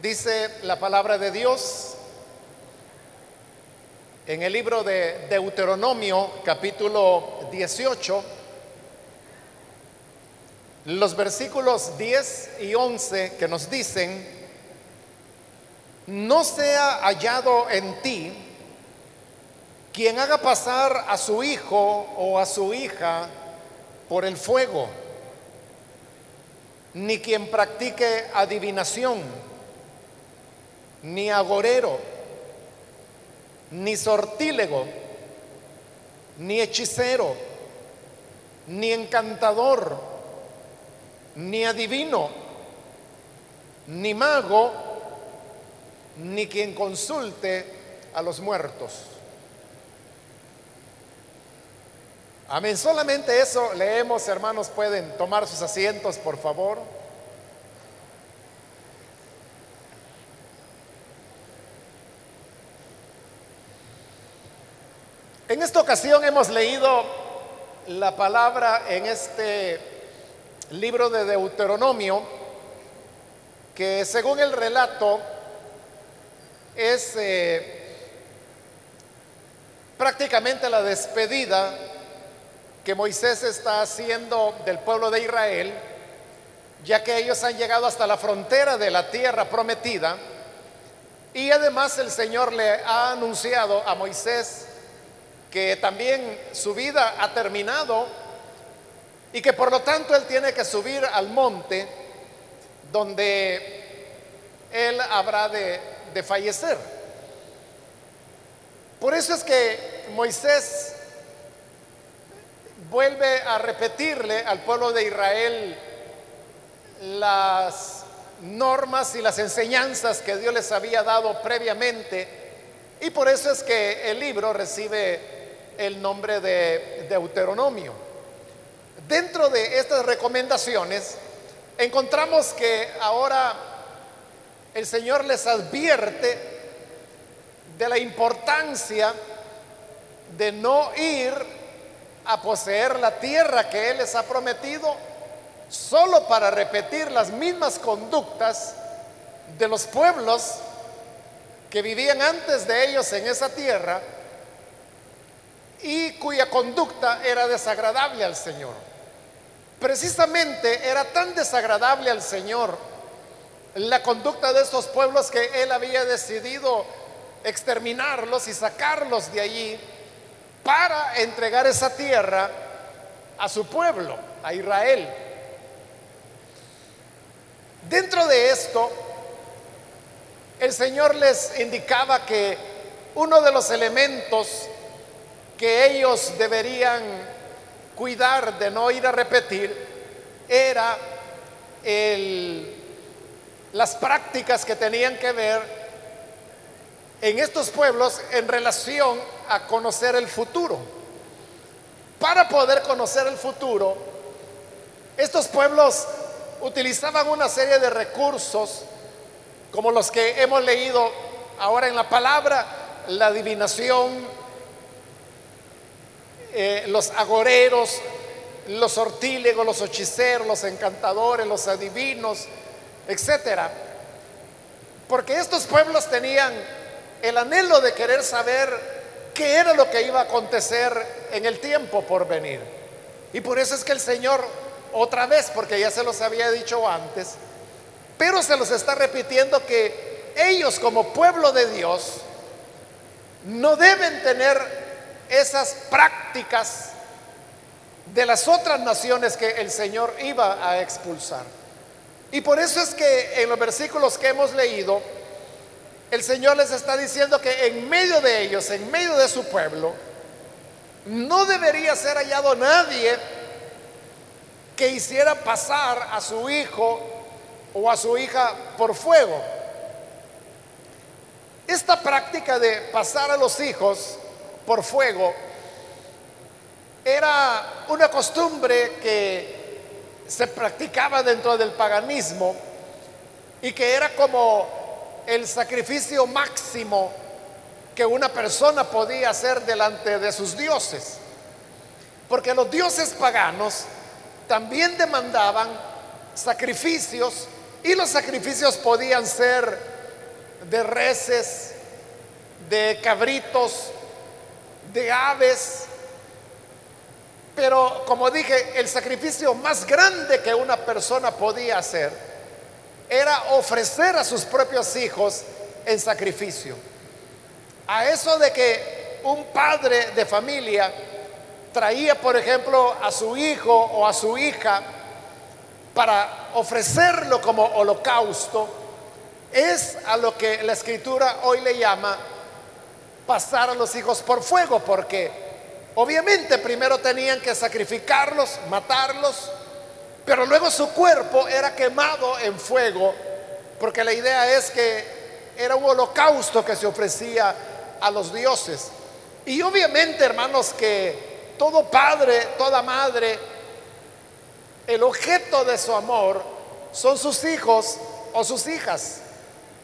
Dice la palabra de Dios en el libro de Deuteronomio capítulo 18, los versículos 10 y 11 que nos dicen, no sea hallado en ti quien haga pasar a su hijo o a su hija por el fuego, ni quien practique adivinación, ni agorero, ni sortílego, ni hechicero, ni encantador, ni adivino, ni mago, ni quien consulte a los muertos. Amén. Solamente eso leemos, hermanos. Pueden tomar sus asientos, por favor. En esta ocasión hemos leído la palabra en este libro de Deuteronomio, que según el relato es eh, prácticamente la despedida que Moisés está haciendo del pueblo de Israel, ya que ellos han llegado hasta la frontera de la tierra prometida, y además el Señor le ha anunciado a Moisés que también su vida ha terminado y que por lo tanto él tiene que subir al monte donde él habrá de, de fallecer. Por eso es que Moisés vuelve a repetirle al pueblo de Israel las normas y las enseñanzas que Dios les había dado previamente. Y por eso es que el libro recibe el nombre de Deuteronomio. Dentro de estas recomendaciones encontramos que ahora el Señor les advierte de la importancia de no ir a poseer la tierra que Él les ha prometido solo para repetir las mismas conductas de los pueblos que vivían antes de ellos en esa tierra y cuya conducta era desagradable al Señor. Precisamente era tan desagradable al Señor la conducta de estos pueblos que Él había decidido exterminarlos y sacarlos de allí para entregar esa tierra a su pueblo, a Israel. Dentro de esto, el Señor les indicaba que uno de los elementos que ellos deberían cuidar de no ir a repetir era las prácticas que tenían que ver en estos pueblos en relación a conocer el futuro. Para poder conocer el futuro, estos pueblos utilizaban una serie de recursos como los que hemos leído ahora en la palabra, la adivinación, eh, los agoreros, los sortílegos, los hechiceros, los encantadores, los adivinos, etcétera. Porque estos pueblos tenían el anhelo de querer saber qué era lo que iba a acontecer en el tiempo por venir. Y por eso es que el Señor, otra vez, porque ya se los había dicho antes, pero se los está repitiendo que ellos como pueblo de Dios no deben tener esas prácticas de las otras naciones que el Señor iba a expulsar. Y por eso es que en los versículos que hemos leído, el Señor les está diciendo que en medio de ellos, en medio de su pueblo, no debería ser hallado nadie que hiciera pasar a su hijo o a su hija por fuego. Esta práctica de pasar a los hijos por fuego era una costumbre que se practicaba dentro del paganismo y que era como el sacrificio máximo que una persona podía hacer delante de sus dioses. Porque los dioses paganos también demandaban sacrificios y los sacrificios podían ser de reses, de cabritos, de aves. Pero como dije, el sacrificio más grande que una persona podía hacer era ofrecer a sus propios hijos en sacrificio. A eso de que un padre de familia traía, por ejemplo, a su hijo o a su hija para ofrecerlo como holocausto, es a lo que la escritura hoy le llama pasar a los hijos por fuego, porque obviamente primero tenían que sacrificarlos, matarlos, pero luego su cuerpo era quemado en fuego, porque la idea es que era un holocausto que se ofrecía a los dioses. Y obviamente, hermanos, que todo padre, toda madre, el objeto de su amor son sus hijos o sus hijas.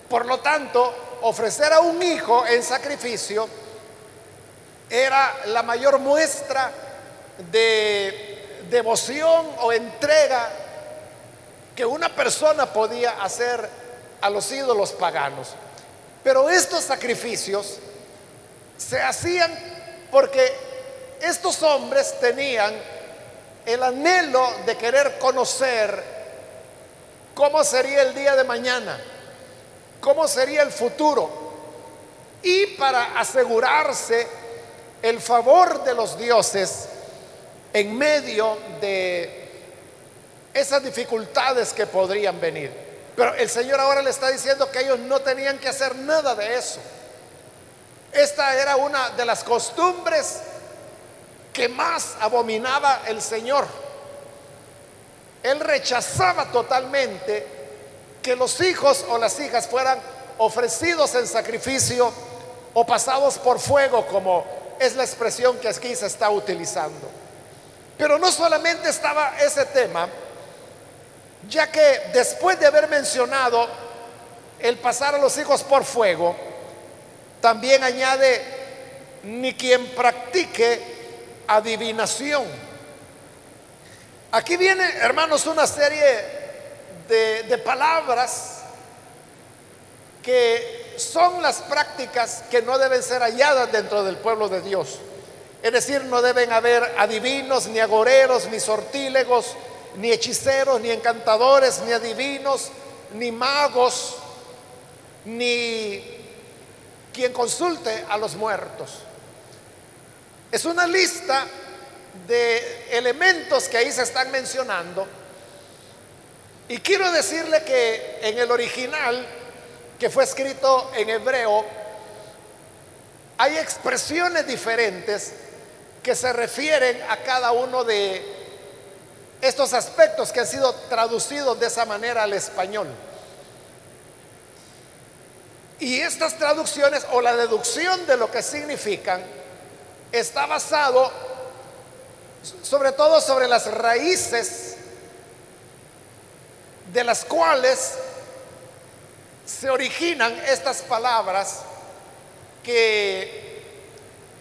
Por lo tanto, ofrecer a un hijo en sacrificio era la mayor muestra de devoción o entrega que una persona podía hacer a los ídolos paganos. Pero estos sacrificios se hacían porque estos hombres tenían el anhelo de querer conocer cómo sería el día de mañana cómo sería el futuro y para asegurarse el favor de los dioses en medio de esas dificultades que podrían venir. Pero el Señor ahora le está diciendo que ellos no tenían que hacer nada de eso. Esta era una de las costumbres que más abominaba el Señor. Él rechazaba totalmente que los hijos o las hijas fueran ofrecidos en sacrificio o pasados por fuego, como es la expresión que aquí se está utilizando. Pero no solamente estaba ese tema, ya que después de haber mencionado el pasar a los hijos por fuego, también añade ni quien practique adivinación. Aquí viene, hermanos, una serie de, palabras que son las prácticas que no deben ser halladas dentro del pueblo de Dios. Es decir, no deben haber adivinos, ni agoreros, ni sortílegos, ni hechiceros, ni encantadores, ni adivinos, ni magos, ni quien consulte a los muertos. Es una lista de elementos que ahí se están mencionando y quiero decirle que en el original, que fue escrito en hebreo, hay expresiones diferentes que se refieren a cada uno de estos aspectos que han sido traducidos de esa manera al español. Y estas traducciones o la deducción de lo que significan está basado sobre todo sobre las raíces de las cuales se originan estas palabras que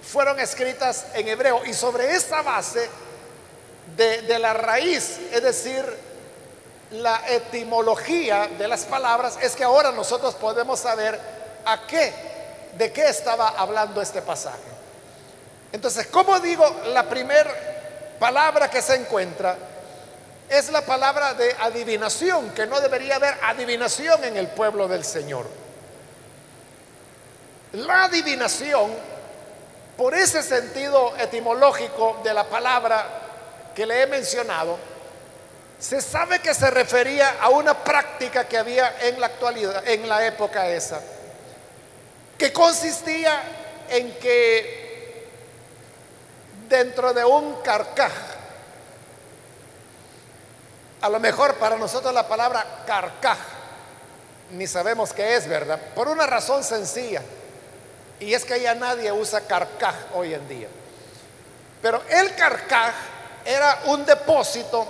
fueron escritas en hebreo. Y sobre esa base de, la raíz, es decir, la etimología de las palabras, es que ahora nosotros podemos saber a qué, de qué estaba hablando este pasaje. Entonces, como digo, la primera palabra que se encuentra es la palabra de adivinación, que no debería haber adivinación en el pueblo del Señor. La adivinación, por ese sentido etimológico de la palabra que le he mencionado, se sabe que se refería a una práctica que había en la actualidad, en la época esa, que consistía en que dentro de un carcaj, a lo mejor para nosotros la palabra carcaj, ni sabemos qué es, ¿verdad? Por una razón sencilla. Y es que ya nadie usa carcaj hoy en día. Pero el carcaj era un depósito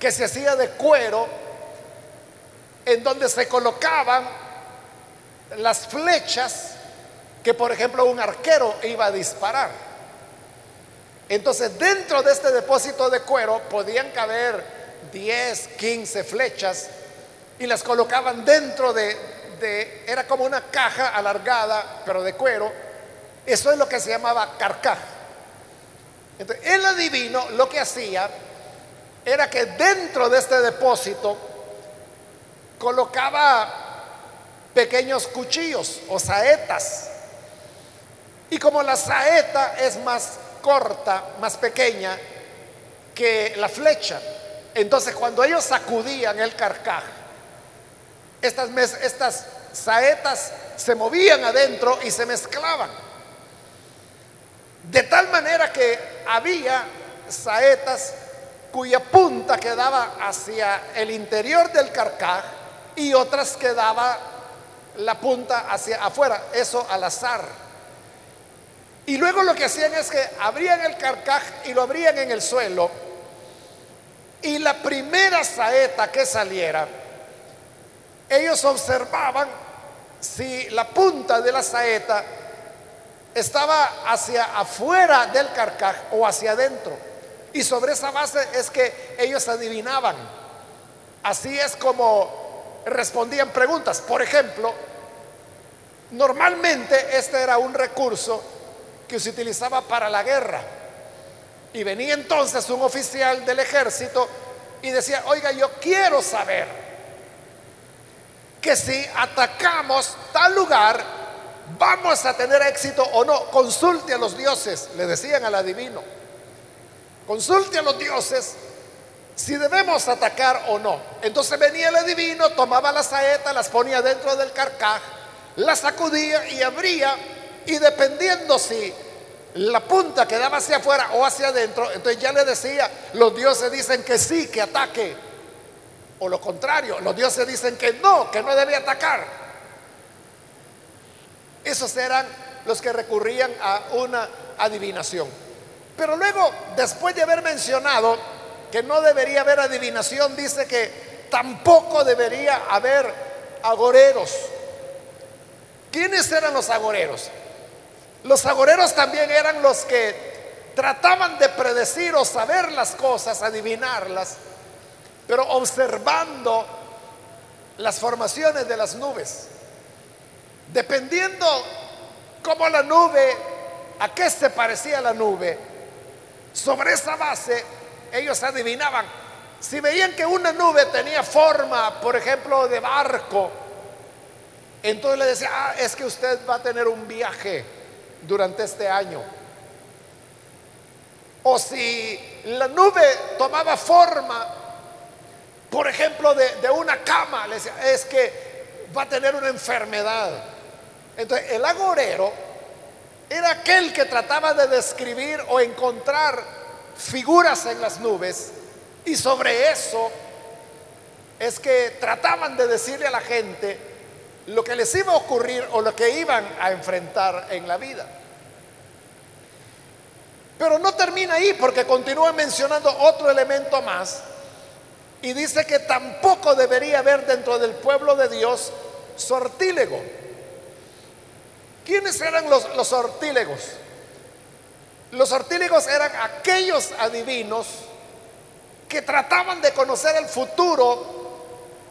que se hacía de cuero en donde se colocaban las flechas que por ejemplo un arquero iba a disparar. Entonces dentro de este depósito de cuero podían caber 10, 15 flechas y las colocaban dentro de, de, era como una caja alargada, pero de cuero. Eso es lo que se llamaba carcaj. Entonces, el adivino lo que hacía era que dentro de este depósito colocaba pequeños cuchillos o saetas. Y como la saeta es más corta, más pequeña que la flecha, entonces cuando ellos sacudían el carcaj, estas, estas saetas se movían adentro y se mezclaban. De tal manera que había saetas cuya punta quedaba hacia el interior del carcaj y otras quedaba la punta hacia afuera, eso al azar. Y luego lo que hacían es que abrían el carcaj y lo abrían en el suelo y la primera saeta que saliera, ellos observaban si la punta de la saeta estaba hacia afuera del carcaj o hacia adentro. Y sobre esa base es que ellos adivinaban. Así es como respondían preguntas. Por ejemplo, normalmente este era un recurso que se utilizaba para la guerra. Y venía entonces un oficial del ejército y decía, oiga, yo quiero saber que si atacamos tal lugar, vamos a tener éxito o no. Consulte a los dioses, le decían al adivino. Consulte a los dioses si debemos atacar o no. Entonces venía el adivino, tomaba la saeta, las ponía dentro del carcaj, la sacudía y abría, y dependiendo si la punta quedaba hacia afuera o hacia adentro, entonces ya le decía, los dioses dicen que sí, que ataque. O lo contrario, los dioses dicen que no, que no debe atacar. Esos eran los que recurrían a una adivinación. Pero luego, después de haber mencionado que no debería haber adivinación, dice que tampoco debería haber agoreros. ¿Quiénes eran los agoreros? Los agoreros también eran los que trataban de predecir o saber las cosas, adivinarlas, pero observando las formaciones de las nubes. Dependiendo cómo la nube, a qué se parecía la nube, sobre esa base ellos adivinaban. Si veían que una nube tenía forma, por ejemplo, de barco, entonces le decía, ah, es que usted va a tener un viaje durante este año. O si la nube tomaba forma, por ejemplo, de, una cama, es que va a tener una enfermedad. Entonces, el agorero era aquel que trataba de describir o encontrar figuras en las nubes y sobre eso es que trataban de decirle a la gente lo que les iba a ocurrir o lo que iban a enfrentar en la vida. Pero no termina ahí porque continúa mencionando otro elemento más y dice que tampoco debería haber dentro del pueblo de Dios sortílego. ¿Quiénes eran los, los sortílegos? Los sortílegos eran aquellos adivinos que trataban de conocer el futuro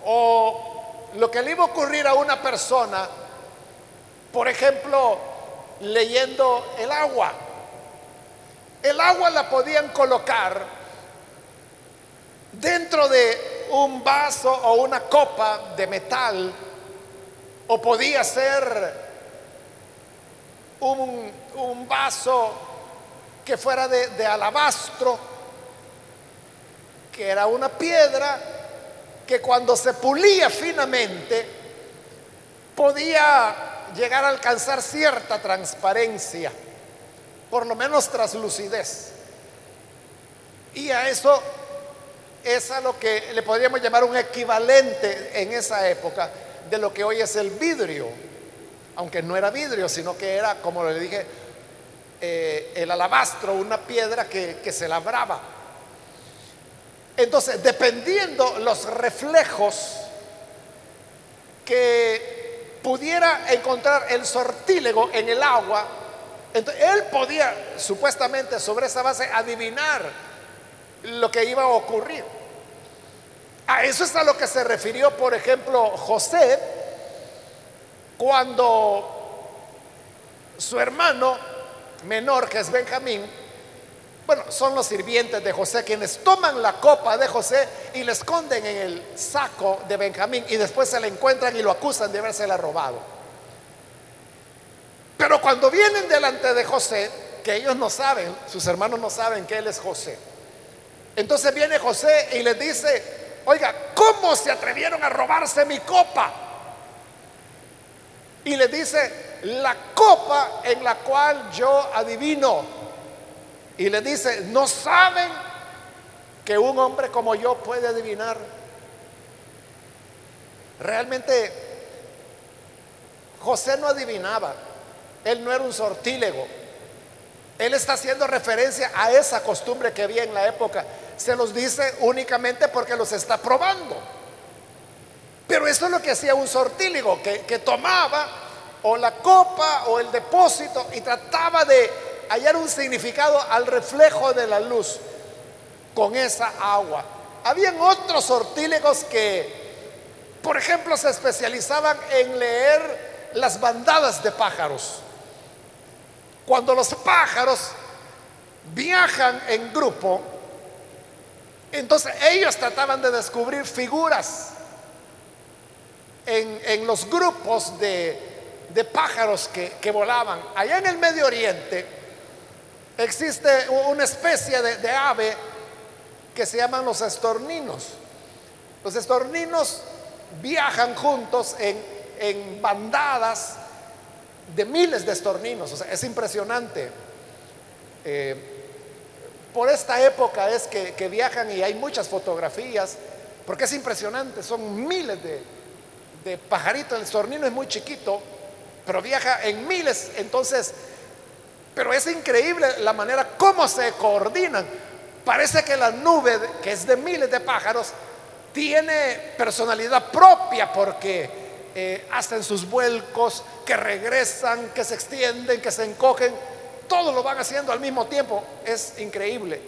o lo que le iba a ocurrir a una persona, por ejemplo, leyendo el agua. El agua la podían colocar dentro de un vaso o una copa de metal, o podía ser un, vaso que fuera de alabastro, que era una piedra que cuando se pulía finamente podía llegar a alcanzar cierta transparencia, por lo menos traslucidez. Y a eso es a lo que le podríamos llamar un equivalente en esa época de lo que hoy es el vidrio, aunque no era vidrio, sino que era, como le dije, eh, el alabastro, una piedra que, que se labraba. Entonces, dependiendo los reflejos que pudiera encontrar el sortílego en el agua, entonces él podía supuestamente sobre esa base adivinar lo que iba a ocurrir. A eso es a lo que se refirió, por ejemplo, José cuando su hermano menor, que es Benjamín, bueno, son los sirvientes de José quienes toman la copa de José y la esconden en el saco de Benjamín y después se la encuentran y lo acusan de habérsela robado. Pero cuando vienen delante de José, que ellos no saben, sus hermanos no saben que él es José. Entonces viene José y les dice, oiga, ¿cómo se atrevieron a robarse mi copa? Y les dice, la copa en la cual yo adivino y le dice, ¿no saben que un hombre como yo puede adivinar? Realmente José no adivinaba, él no era un sortílego. Él está haciendo referencia a esa costumbre que había en la época. Se los dice únicamente porque los está probando. Pero eso es lo que hacía un sortílego, que tomaba o la copa o el depósito y trataba de hallar un significado al reflejo de la luz con esa agua. Habían otros sortílegos que, por ejemplo, se especializaban en leer las bandadas de pájaros. Cuando los pájaros viajan en grupo, entonces ellos trataban de descubrir figuras en, los grupos de, pájaros que, que volaban. Allá en el Medio Oriente, Existe una especie de, ave que se llaman los estorninos. Los estorninos viajan juntos en, bandadas de miles de estorninos. es impresionante. Eh, por esta época es que, viajan y hay muchas fotografías, porque es impresionante, son miles de, de pajaritos. El estornino es muy chiquito, pero viaja en miles. Entonces, pero es increíble la manera como se coordinan. Parece que la nube, que es de miles de pájaros, tiene personalidad propia porque eh, hacen sus vuelcos, que regresan, que se extienden, que se encogen. Todo lo van haciendo al mismo tiempo. Es increíble.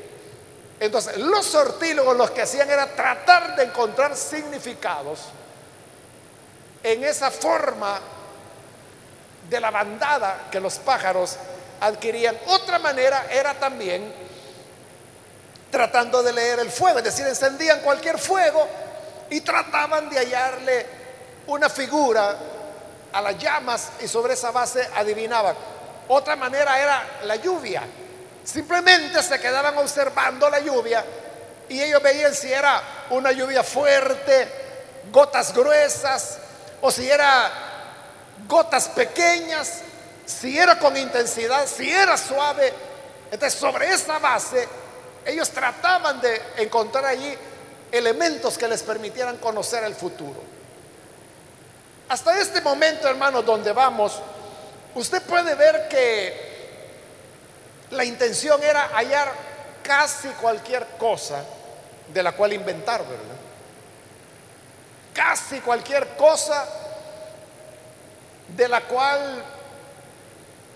Entonces, los sortílogos lo que hacían era tratar de encontrar significados en esa forma de la bandada que los pájaros adquirían. Otra manera era también tratando de leer el fuego, es decir, encendían cualquier fuego y trataban de hallarle una figura a las llamas y sobre esa base adivinaban. Otra manera era la lluvia. Simplemente se quedaban observando la lluvia y ellos veían si era una lluvia fuerte, gotas gruesas, o si era gotas pequeñas, si era con intensidad, si era suave. Entonces, sobre esa base, ellos trataban de encontrar allí elementos que les permitieran conocer el futuro. Hasta este momento, hermanos, donde vamos, usted puede ver que la intención era hallar casi cualquier cosa de la cual inventar, ¿verdad? Casi cualquier cosa de la cual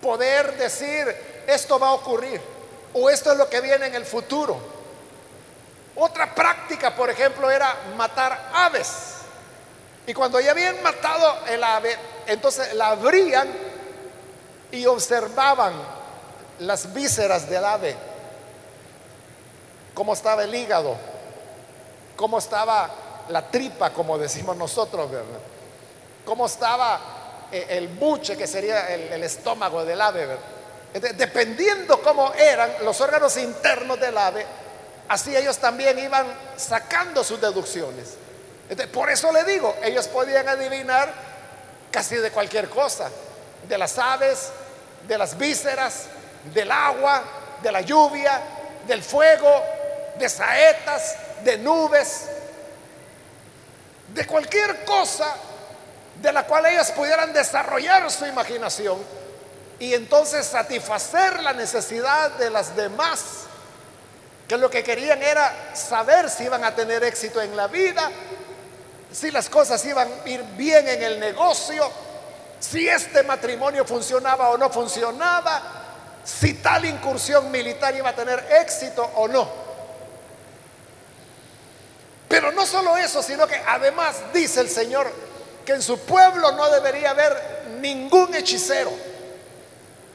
poder decir, esto va a ocurrir o esto es lo que viene en el futuro. Otra práctica, por ejemplo, era matar aves. Y cuando ya habían matado el ave, entonces la abrían y observaban las vísceras del ave, cómo estaba el hígado, cómo estaba la tripa, como decimos nosotros, ¿verdad? Cómo estaba el buche, que sería el, estómago del ave. Dependiendo cómo eran los órganos internos del ave, así ellos también iban sacando sus deducciones. por eso le digo, ellos podían adivinar casi de cualquier cosa, de las aves, de las vísceras, del agua, de la lluvia, del fuego, de saetas, de nubes, de cualquier cosa de la cual ellos pudieran desarrollar su imaginación y entonces satisfacer la necesidad de las demás, que lo que querían era saber si iban a tener éxito en la vida, si las cosas iban a ir bien en el negocio, si este matrimonio funcionaba o no funcionaba, si tal incursión militar iba a tener éxito o no. Pero no solo eso, sino que además dice el Señor, que en su pueblo no debería haber ningún hechicero.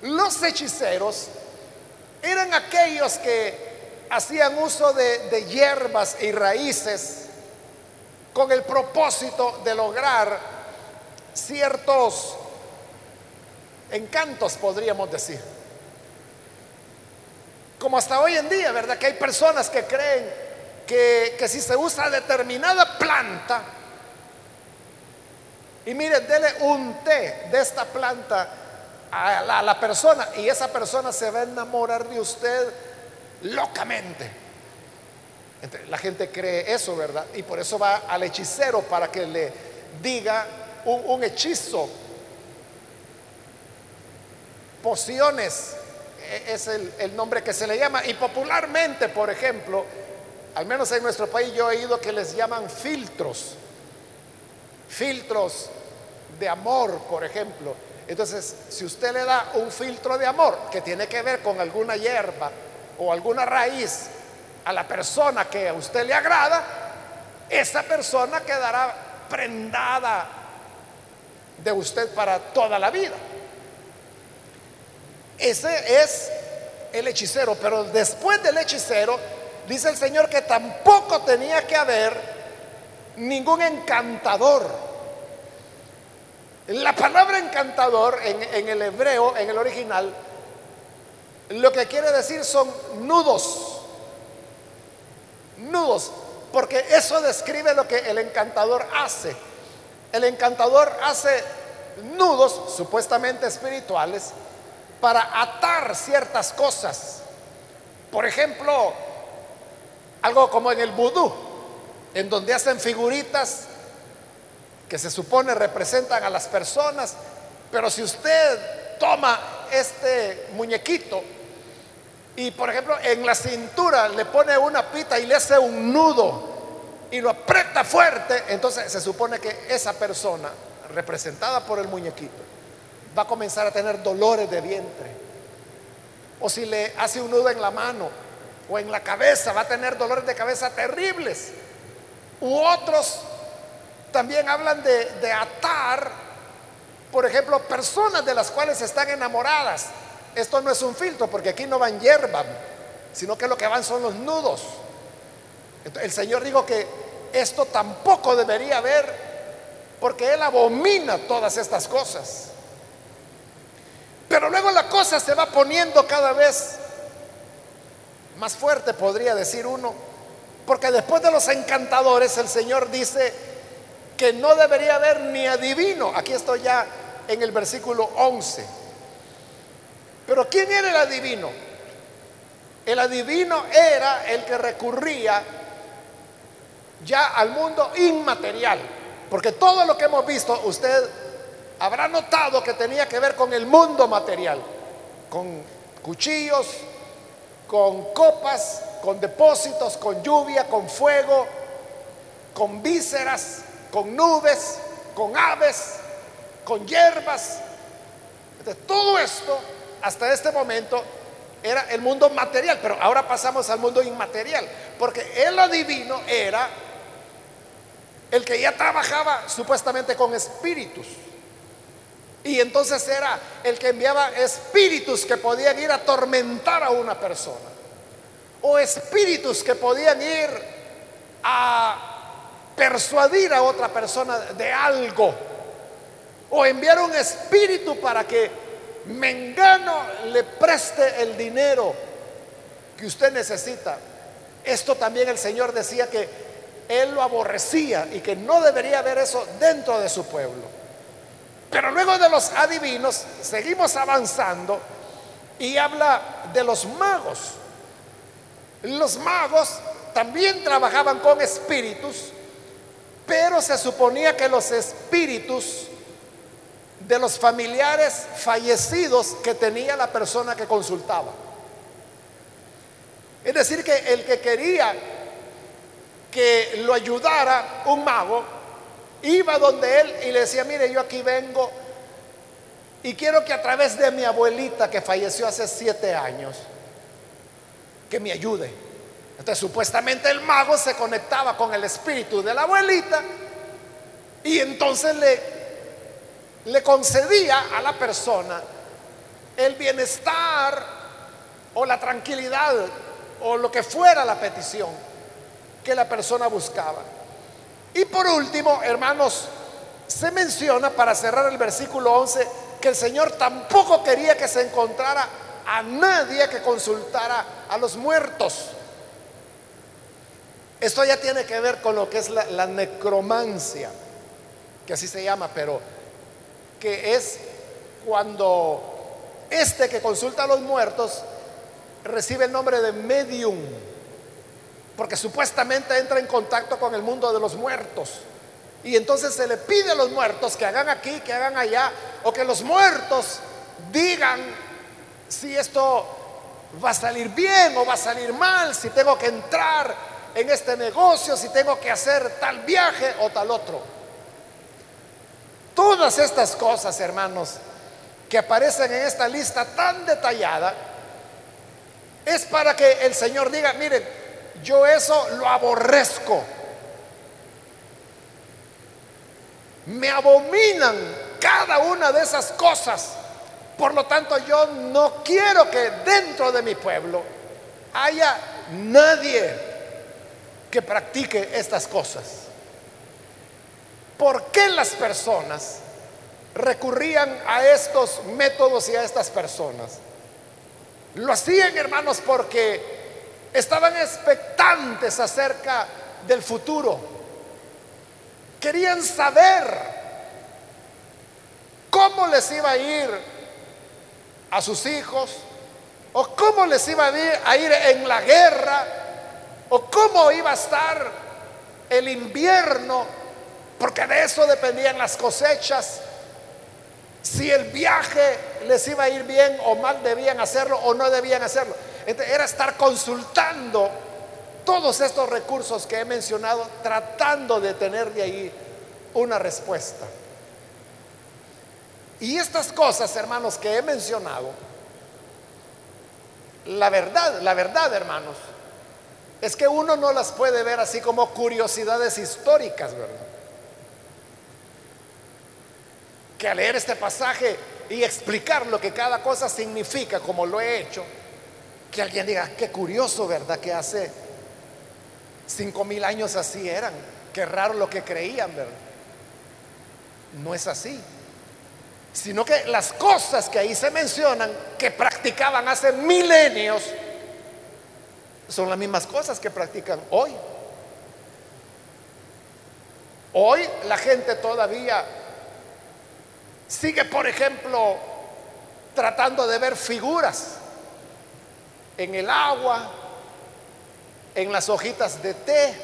Los hechiceros eran aquellos que hacían uso de, de hierbas y raíces con el propósito de lograr ciertos encantos, podríamos decir. Como hasta hoy en día, ¿verdad? Que hay personas que creen que, que si se usa determinada planta, y mire, dele un té de esta planta a la, persona y esa persona se va a enamorar de usted locamente. La gente cree eso, ¿verdad? Y por eso va al hechicero para que le diga un, un hechizo. Pociones e, es el, el nombre que se le llama. Y popularmente, por ejemplo, al menos en nuestro país yo he oído que les llaman filtros filtros de amor, por ejemplo. Entonces, si usted le da un filtro de amor que tiene que ver con alguna hierba o alguna raíz a la persona que a usted le agrada, esa persona quedará prendada de usted para toda la vida. Ese es el hechicero, pero después del hechicero, dice el Señor que tampoco tenía que haber ningún encantador. La palabra encantador en, el hebreo, en el original, lo que quiere decir son nudos. Nudos, porque eso describe lo que el encantador hace. El encantador hace nudos supuestamente espirituales para atar ciertas cosas. Por ejemplo, algo como en el vudú, en donde hacen figuritas que se supone representan a las personas, pero si usted toma este muñequito y por ejemplo en la cintura le pone una pita y le hace un nudo y lo aprieta fuerte, entonces se supone que esa persona representada por el muñequito va a comenzar a tener dolores de vientre. O si le hace un nudo en la mano o en la cabeza, va a tener dolores de cabeza terribles. U otros también hablan de, atar, por ejemplo, personas de las cuales están enamoradas. Esto no es un filtro, porque aquí no van hierba, sino que lo que van son los nudos. El Señor dijo que esto tampoco debería haber, porque Él abomina todas estas cosas. Pero luego la cosa se va poniendo cada vez más fuerte, podría decir uno, porque después de los encantadores el Señor dice, que no debería haber ni adivino. Aquí estoy ya en el versículo 11. Pero ¿quién era el adivino? El adivino era el que recurría ya al mundo inmaterial. Porque todo lo que hemos visto, usted habrá notado que tenía que ver con el mundo material. Con cuchillos, con copas, con depósitos, con lluvia, con fuego, con vísceras, con nubes, con aves, con hierbas. Entonces, todo esto, hasta este momento, era el mundo material, pero ahora pasamos al mundo inmaterial, porque el adivino era el que ya trabajaba supuestamente con espíritus. Y entonces era el que enviaba espíritus que podían ir a atormentar a una persona. O espíritus que podían ir a persuadir a otra persona de algo o enviar un espíritu para que Mengano le preste el dinero que usted necesita. Esto también el Señor decía que él lo aborrecía y que no debería haber eso dentro de su pueblo. Pero luego de los adivinos seguimos avanzando y habla de los magos. Los magos también trabajaban con espíritus pero se suponía que los espíritus de los familiares fallecidos que tenía la persona que consultaba. Es decir, que el que quería que lo ayudara un mago, iba donde él y le decía, mire, yo aquí vengo y quiero que a través de mi abuelita que falleció hace siete años, que me ayude. Entonces supuestamente el mago se conectaba con el espíritu de la abuelita Y entonces le, le concedía a la persona el bienestar o la tranquilidad o lo que fuera la petición que la persona buscaba. Y por último, hermanos, se menciona para cerrar el versículo 11 que el Señor tampoco quería que se encontrara a nadie que consultara a los muertos. Esto ya tiene que ver con lo que es la, necromancia, que así se llama, pero que es cuando este que consulta a los muertos recibe el nombre de medium, porque supuestamente entra en contacto con el mundo de los muertos. Y entonces se le pide a los muertos que hagan aquí, que hagan allá, o que los muertos digan si esto va a salir bien o va a salir mal, si tengo que entrar en este negocio, si tengo que hacer tal viaje o tal otro. Todas estas cosas, hermanos, que aparecen en esta lista tan detallada, es para que el Señor diga, miren, yo eso lo aborrezco. Me abominan cada una de esas cosas. Por lo tanto, yo no quiero que dentro de mi pueblo haya nadie que practique estas cosas. ¿Por qué las personas recurrían a estos métodos y a estas personas? Lo hacían, hermanos, porque estaban expectantes acerca del futuro. Querían saber cómo les iba a ir a sus hijos, o cómo les iba a ir, en la guerra, o cómo iba a estar el invierno, porque de eso dependían las cosechas si el viaje les iba a ir bien o mal debían hacerlo o no debían hacerlo. era estar consultando todos estos recursos que he mencionado, tratando de tener de ahí una respuesta. Y estas cosas, hermanos, que he mencionado, la verdad, la verdad, hermanos, es que uno no las puede ver así como curiosidades históricas, ¿verdad? que al leer este pasaje y explicar lo que cada cosa significa, como lo he hecho, que alguien diga, qué curioso, ¿verdad? Que hace cinco mil años así eran, qué raro lo que creían, ¿verdad? No es así, sino que las cosas que ahí se mencionan, que practicaban hace milenios, son las mismas cosas que practican hoy. Hoy la gente todavía Sigue, por ejemplo, tratando de ver figuras en el agua, en las hojitas de té,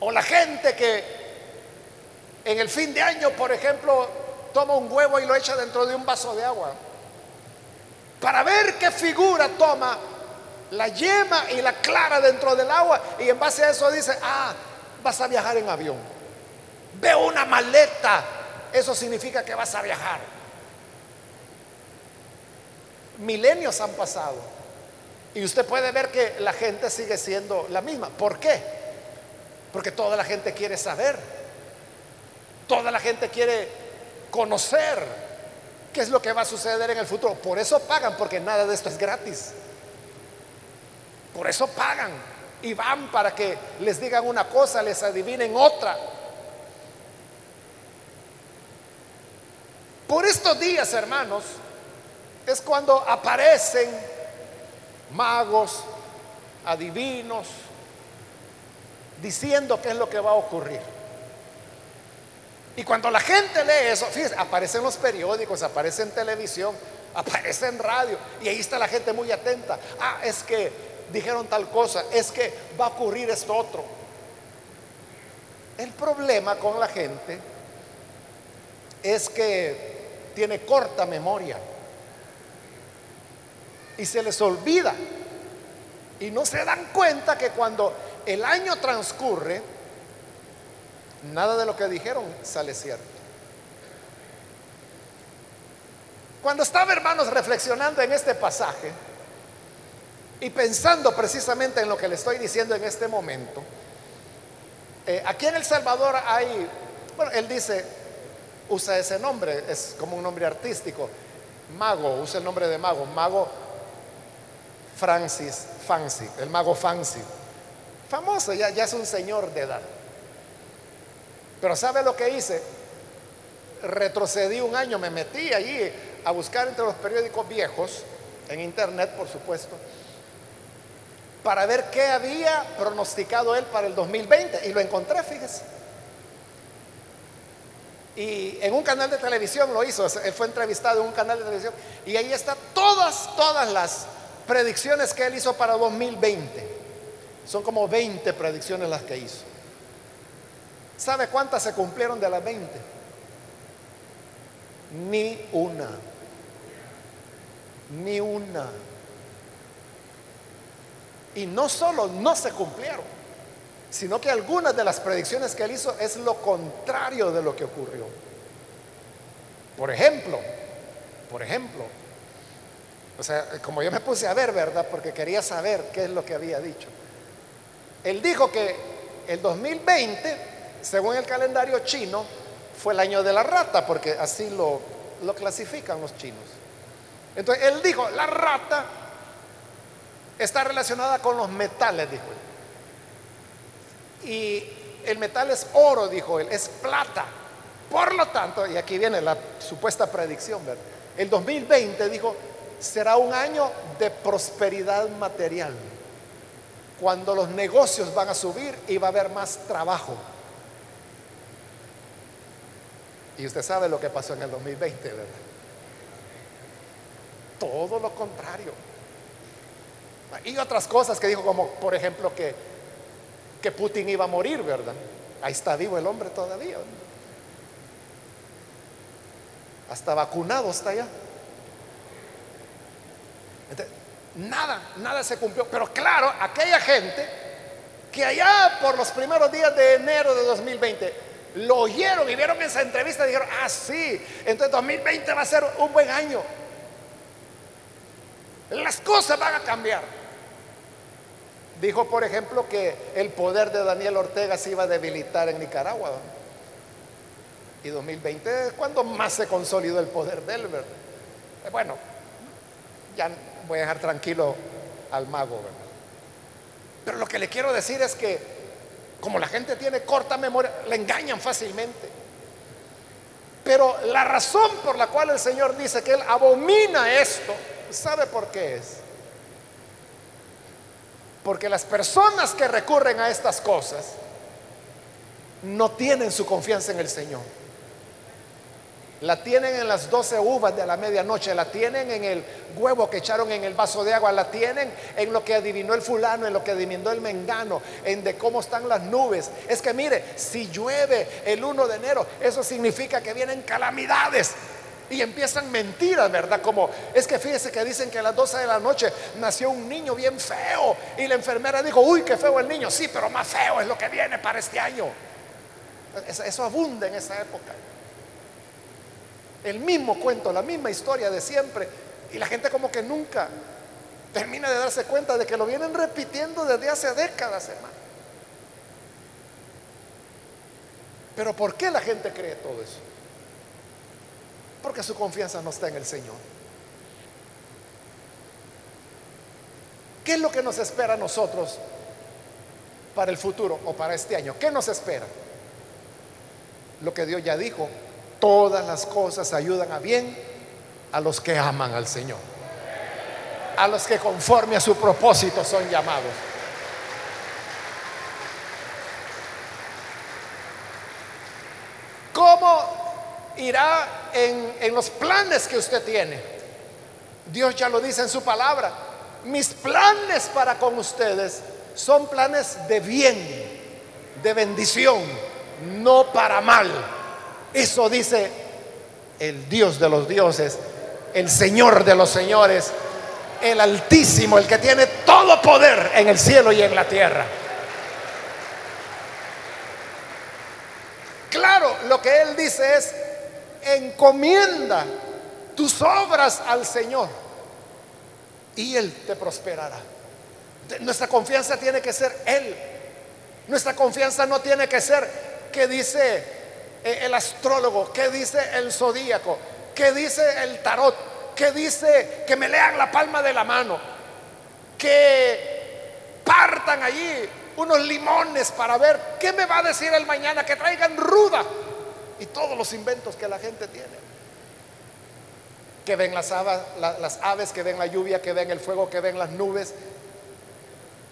o la gente que en el fin de año, por ejemplo, toma un huevo y lo echa dentro de un vaso de agua, para ver qué figura toma la yema y la clara dentro del agua, y en base a eso dice, ah, vas a viajar en avión. Veo una maleta, eso significa que vas a viajar. Milenios han pasado y usted puede ver que la gente sigue siendo la misma. ¿Por qué? Porque toda la gente quiere saber, toda la gente quiere conocer qué es lo que va a suceder en el futuro. Por eso pagan, porque nada de esto es gratis. Por eso pagan y van para que les digan una cosa, les adivinen otra. Por estos días, hermanos, es cuando aparecen magos, adivinos, diciendo qué es lo que va a ocurrir. Y cuando la gente lee eso, fíjense, aparece en los periódicos, aparece en televisión, aparece en radio, y ahí está la gente muy atenta. Ah, es que dijeron tal cosa, es que va a ocurrir esto otro. El problema con la gente es que tiene corta memoria y se les olvida y no se dan cuenta que cuando el año transcurre, nada de lo que dijeron sale cierto. Cuando estaba, hermanos, reflexionando en este pasaje y pensando precisamente en lo que le estoy diciendo en este momento, Eh, aquí en El Salvador hay, bueno, él dice, usa ese nombre, es como un nombre artístico, mago, usa el nombre de mago, mago Francis Fancy, el mago Fancy. Famoso, ya, ya es un señor de edad. Pero ¿sabe lo que hice? Retrocedí un año, me metí allí a buscar entre los periódicos viejos, en internet por supuesto, para ver qué había pronosticado él para el 2020. Y lo encontré, fíjese. Y en un canal de televisión lo hizo, fue entrevistado en un canal de televisión. Y ahí están todas, todas las predicciones que él hizo para 2020. Son como 20 predicciones las que hizo. ¿Sabe cuántas se cumplieron de las 20? Ni una. Ni una. Y no solo no se cumplieron, sino que algunas de las predicciones que él hizo es lo contrario de lo que ocurrió. Por ejemplo, por ejemplo, o sea, como yo me puse a ver, ¿verdad? Porque quería saber qué es lo que había dicho. Él dijo que el 2020, según el calendario chino, fue el año de la rata, porque así lo, clasifican los chinos. Entonces, él dijo, la rata está relacionada con los metales, dijo él. Y el metal es oro, dijo él, es plata. Por lo tanto, y aquí viene la supuesta predicción. El 2020 dijo, será un año de prosperidad material, cuando los negocios van a subir y va a haber más trabajo. Y usted sabe lo que pasó en el 2020, ¿verdad? Todo lo contrario. Y otras cosas que dijo, como por ejemplo que, que Putin iba a morir, ¿verdad? Ahí está vivo el hombre todavía. Hasta vacunado está allá nada, nada se cumplió. Pero claro, aquella gente que allá por los primeros días de enero de 2020 lo oyeron y vieron esa entrevista y dijeron, ah, sí, entonces 2020 va a ser un buen año. Las cosas van a cambiar. Dijo, por ejemplo, que el poder de Daniel Ortega se iba a debilitar en Nicaragua. Y 2020 es cuando más se consolidó el poder de él. Bueno, ya voy a dejar tranquilo al mago. Pero lo que le quiero decir es que como la gente tiene corta memoria, le engañan fácilmente. Pero la razón por la cual el Señor dice que Él abomina esto, ¿sabe por qué es? Porque las personas que recurren a estas cosas no tienen su confianza en el Señor. La tienen en las doce uvas de la medianoche, la tienen en el huevo que echaron en el vaso de agua, la tienen en lo que adivinó el fulano, en lo que adivinó el mengano, en de cómo están las nubes. Es que mire, si llueve el 1 de enero, eso significa que vienen calamidades. Y empiezan mentiras, ¿verdad? Como es que fíjese que dicen que a las 12 de la noche nació un niño bien feo. Y la enfermera dijo, uy, qué feo el niño. Sí, pero más feo es lo que viene para este año. Eso abunda en esa época. El mismo cuento, la misma historia de siempre. Y la gente como que nunca termina de darse cuenta de que lo vienen repitiendo desde hace décadas, hermano. Pero ¿por qué la gente cree todo eso? Porque su confianza no está en el Señor. ¿Qué es lo que nos espera a nosotros para el futuro o para este año? ¿Qué nos espera? Lo que Dios ya dijo, todas las cosas ayudan a bien a los que aman al Señor, a los que conforme a su propósito son llamados. ¿Cómo irá en, en los planes que usted tiene? Dios ya lo dice en su palabra. Mis planes para con ustedes son planes de bien, de bendición, no para mal eso dice el Dios de los dioses, el Señor de los señores, el Altísimo, el que tiene todo poder en el cielo y en la tierra. Claro, lo que Él dice es, encomienda tus obras al Señor y Él te prosperará. Nuestra confianza tiene que ser Él Nuestra confianza no tiene que ser que dice el astrólogo, que dice el zodíaco, que dice el tarot, que dice que me lean la palma de la mano, que partan allí unos limones para ver qué me va a decir el mañana, que traigan ruda y todos los inventos que la gente tiene. Que ven las, las aves, que ven la lluvia, que ven el fuego, que ven las nubes,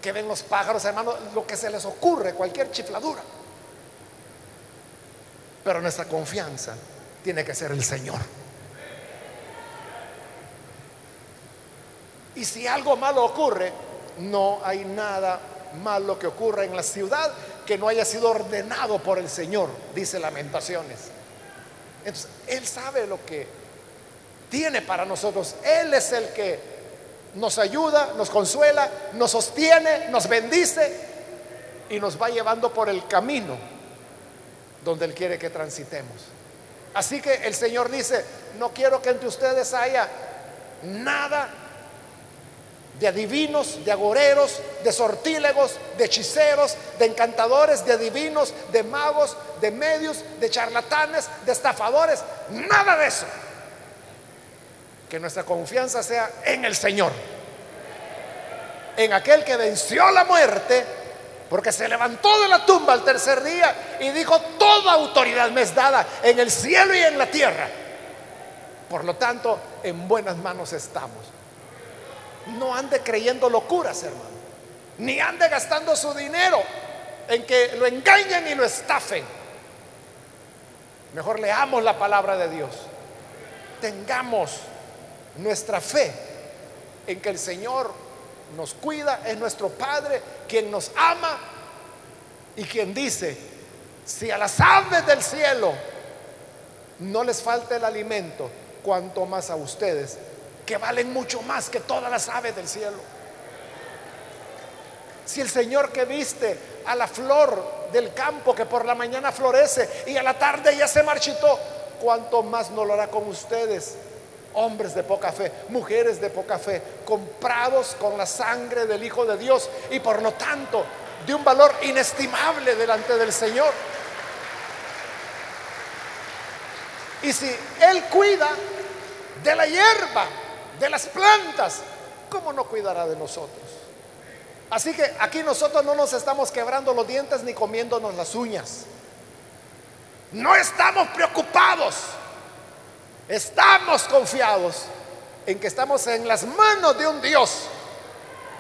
que ven los pájaros, hermano, lo que se les ocurre, cualquier chifladura. Pero nuestra confianza tiene que ser el Señor. Y si algo malo ocurre, no hay nada malo que ocurra en la ciudad que no haya sido ordenado por el Señor, dice Lamentaciones. Entonces, Él sabe lo que tiene para nosotros. Él es el que nos ayuda, nos consuela, nos sostiene, nos bendice y nos va llevando por el camino donde Él quiere que transitemos. Así que el Señor dice, no quiero que entre ustedes haya nada de adivinos, de agoreros, de sortílegos, de hechiceros, de encantadores, de adivinos, de magos, de medios, de charlatanes, de estafadores, nada de eso. Que nuestra confianza sea en el Señor, en aquel que venció la muerte, porque se levantó de la tumba al tercer día y dijo, toda autoridad me es dada en el cielo y en la tierra. Por lo tanto, en buenas manos estamos. No ande creyendo locuras, hermano. Ni ande gastando su dinero en que lo engañen y lo estafen. Mejor leamos la palabra de Dios. Tengamos nuestra fe en que el Señor nos cuida, es nuestro Padre, quien nos ama y quien dice, si a las aves del cielo no les falta el alimento, cuanto más a ustedes que valen mucho más que todas las aves del cielo. Si el Señor que viste a la flor del campo que por la mañana florece y a la tarde ya se marchitó, ¿cuánto más no lo hará con ustedes? Hombres de poca fe, mujeres de poca fe, comprados con la sangre del Hijo de Dios y por lo tanto de un valor inestimable delante del Señor. Y si Él cuida de la hierba, de las plantas, ¿cómo no cuidará de nosotros? Así que aquí nosotros no nos estamos quebrando los dientes ni comiéndonos las uñas. No estamos preocupados. Estamos confiados en que estamos en las manos de un Dios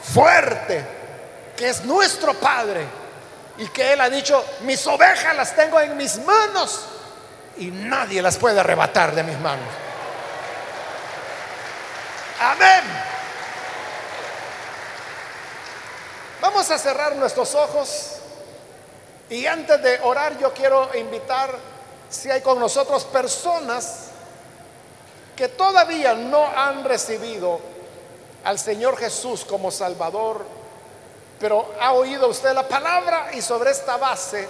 fuerte, que es nuestro Padre, y que Él ha dicho, mis ovejas las tengo en mis manos y nadie las puede arrebatar de mis manos. Amén. Vamos a cerrar nuestros ojos y antes de orar yo quiero invitar si hay con nosotros personas que todavía no han recibido al Señor Jesús como Salvador, pero ha oído usted la palabra y sobre esta base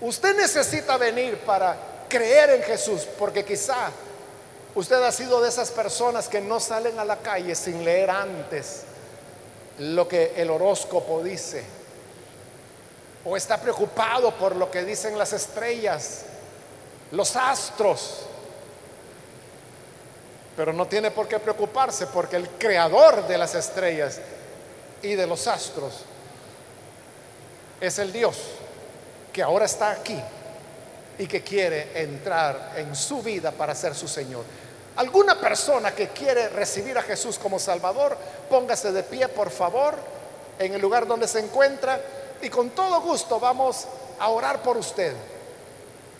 usted necesita venir para creer en Jesús, porque quizá Usted ha sido de esas personas que no salen a la calle sin leer antes lo que el horóscopo dice. O está preocupado por lo que dicen las estrellas, los astros. Pero no tiene por qué preocuparse porque el creador de las estrellas y de los astros es el Dios que ahora está aquí y que quiere entrar en su vida para ser su Señor. Alguna persona que quiere recibir a Jesús como Salvador, póngase de pie, por favor, en el lugar donde se encuentra y con todo gusto vamos a orar por usted.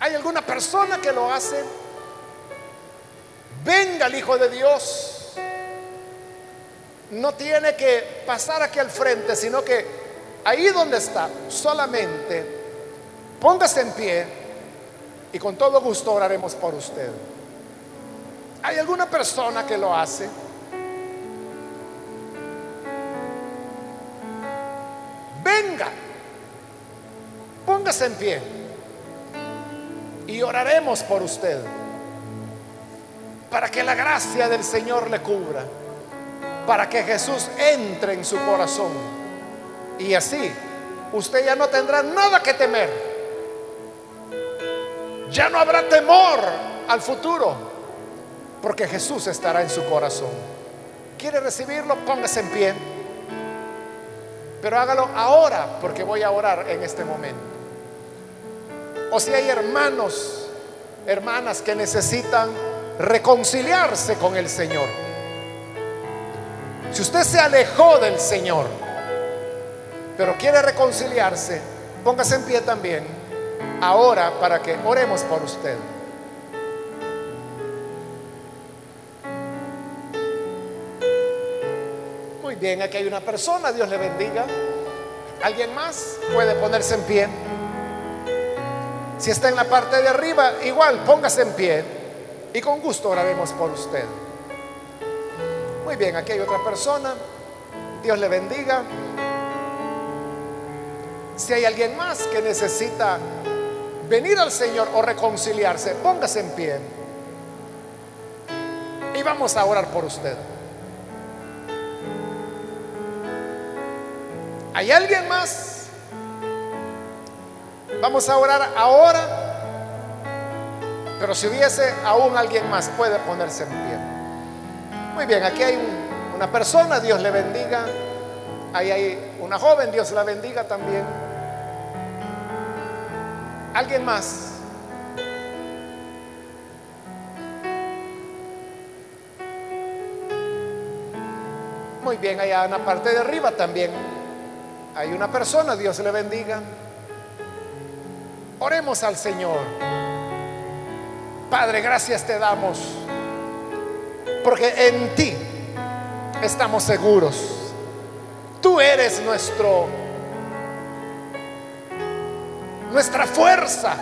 ¿Hay alguna persona que lo hace? Venga el Hijo de Dios. No tiene que pasar aquí al frente, sino que ahí donde está, solamente póngase en pie y con todo gusto oraremos por usted. ¿Hay alguna persona que lo hace? Venga, póngase en pie y oraremos por usted para que la gracia del Señor le cubra, para que Jesús entre en su corazón y así usted ya no tendrá nada que temer. Ya no habrá temor al futuro, porque Jesús estará en su corazón. ¿Quiere recibirlo? Póngase en pie. Pero hágalo ahora, porque voy a orar en este momento. O si hay hermanos, hermanas que necesitan reconciliarse con el Señor. Si usted se alejó del Señor, pero quiere reconciliarse, póngase en pie también ahora para que oremos por usted. Muy bien, aquí hay una persona, Dios le bendiga. ¿Alguien más puede ponerse en pie? Si está en la parte de arriba, igual póngase en pie y con gusto oraremos por usted. Muy bien, aquí hay otra persona. Dios le bendiga. Si hay alguien más que necesita venir al Señor o reconciliarse, póngase en pie. Y vamos a orar por usted. ¿Hay alguien más? Vamos a orar ahora. Pero si hubiese aún alguien más, puede ponerse en pie. Muy bien, aquí hay una persona, Dios le bendiga. Ahí hay una joven, Dios la bendiga también. ¿Alguien más? Muy bien, allá en la parte de arriba también hay una persona, Dios le bendiga. Oremos al Señor. Padre, gracias te damos, porque en ti estamos seguros. Tú eres nuestro nuestra fuerza,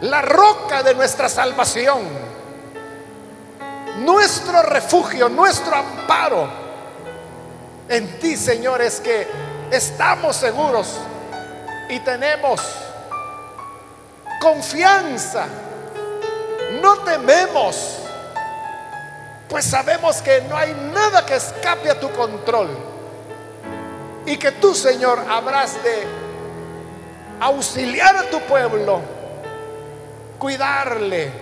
la roca de nuestra salvación, nuestro refugio, nuestro amparo. En ti, Señor, es que estamos seguros y tenemos confianza. No tememos, pues sabemos que no hay nada que escape a tu control y que tú, Señor, habrás de auxiliar a tu pueblo, cuidarle.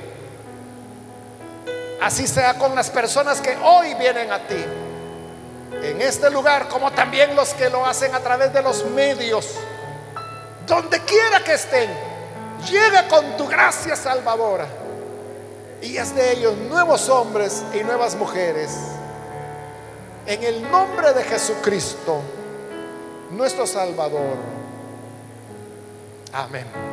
Así sea con las personas que hoy vienen a ti. En este lugar, como también los que lo hacen a través de los medios. Donde quiera que estén, llega con tu gracia salvadora. Y es de ellos nuevos hombres y nuevas mujeres. En el nombre de Jesucristo, nuestro Salvador. Amén.